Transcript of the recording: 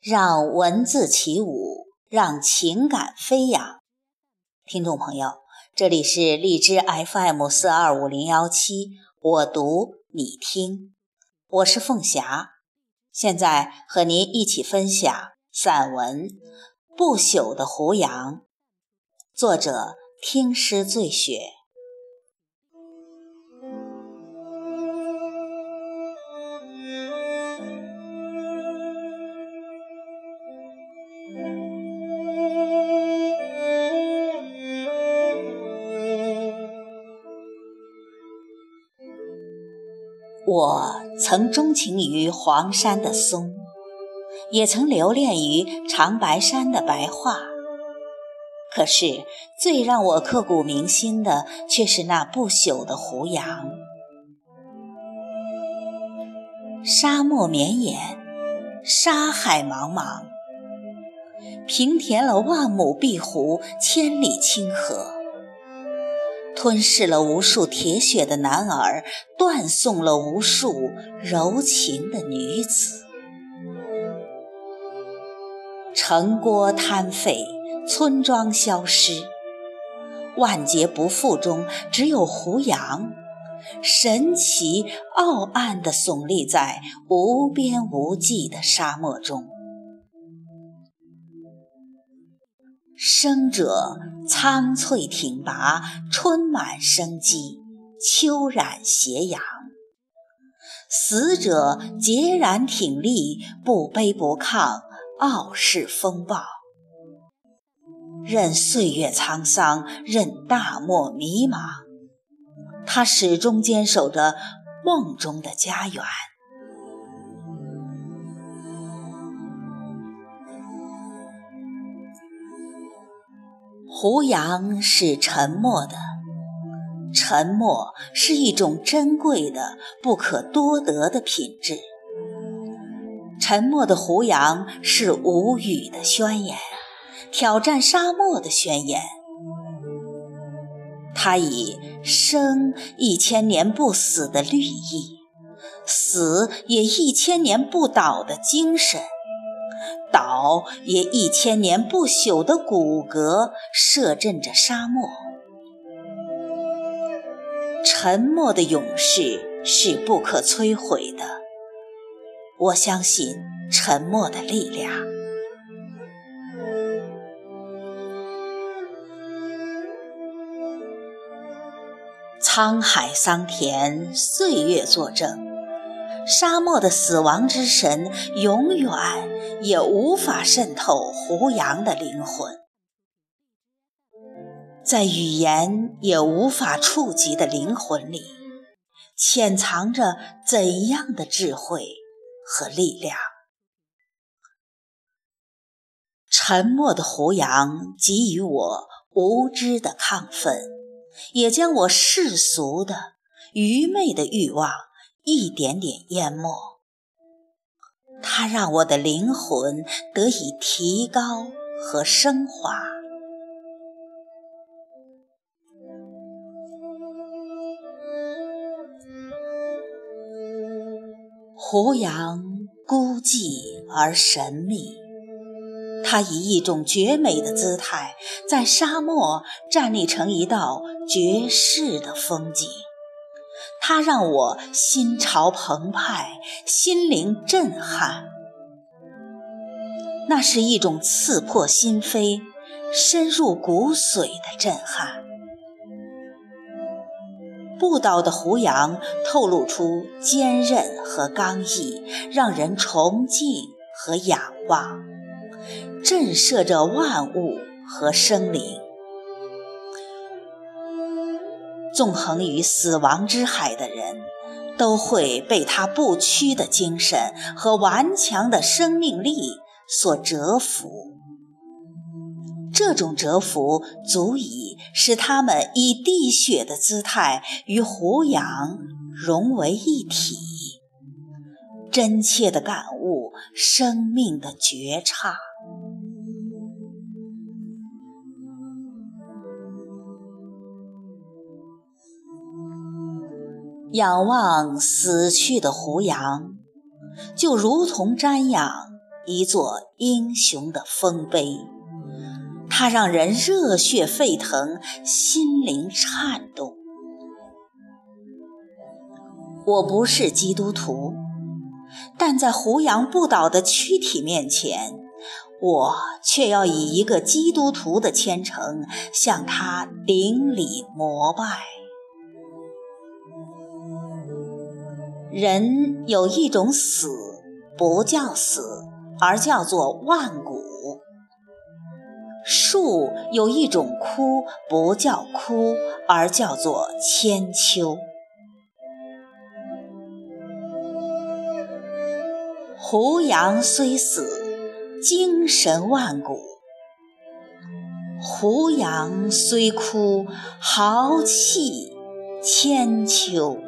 让文字起舞，让情感飞扬。听众朋友，这里是荔枝 FM 四二五零幺七，我读你听，我是凤霞，现在和您一起分享散文《不朽的胡杨》，作者听诗醉雪。我曾钟情于黄山的松，也曾留恋于长白山的白桦。可是，最让我刻骨铭心的，却是那不朽的胡杨。沙漠绵延，沙海茫茫，平填了万亩碧湖，千里清河。吞噬了无数铁血的男儿，断送了无数柔情的女子。城郭瘫废，村庄消失，万劫不复中，只有胡杨，神奇傲岸地耸立在无边无际的沙漠中。生者苍翠挺拔，春满生机，秋染斜阳；死者孑然挺立，不卑不亢，傲视风暴。任岁月沧桑，任大漠迷茫，他始终坚守着梦中的家园。胡杨是沉默的，沉默是一种珍贵的、不可多得的品质。沉默的胡杨是无语的宣言，挑战沙漠的宣言。它以生一千年不死的绿意，死也一千年不倒的精神。岛也一千年不朽的骨骼，摄震着沙漠。沉默的勇士是不可摧毁的。我相信沉默的力量。沧海桑田，岁月作证。沙漠的死亡之神，永远也无法渗透胡杨的灵魂，在语言也无法触及的灵魂里，潜藏着怎样的智慧和力量？沉默的胡杨给予我无知的亢奋，也将我世俗的、愚昧的欲望。一点点淹没，它让我的灵魂得以提高和升华。胡杨孤寂而神秘，它以一种绝美的姿态，在沙漠站立成一道绝世的风景。它让我心潮澎湃，心灵震撼。那是一种刺破心扉、深入骨髓的震撼。不倒的胡杨透露出坚韧和刚毅，让人崇敬和仰望，震慑着万物和生灵。纵横于死亡之海的人，都会被他不屈的精神和顽强的生命力所折服。这种折服足以使他们以滴血的姿态与胡杨融为一体，真切地感悟生命的觉差。仰望死去的胡杨，就如同瞻仰一座英雄的丰碑，它让人热血沸腾，心灵颤动。我不是基督徒，但在胡杨不倒的躯体面前，我却要以一个基督徒的虔诚向他顶礼膜拜。人有一种死，不叫死，而叫做万古；树有一种枯，不叫枯，而叫做千秋。胡杨虽死，精神万古；胡杨虽枯，豪气千秋。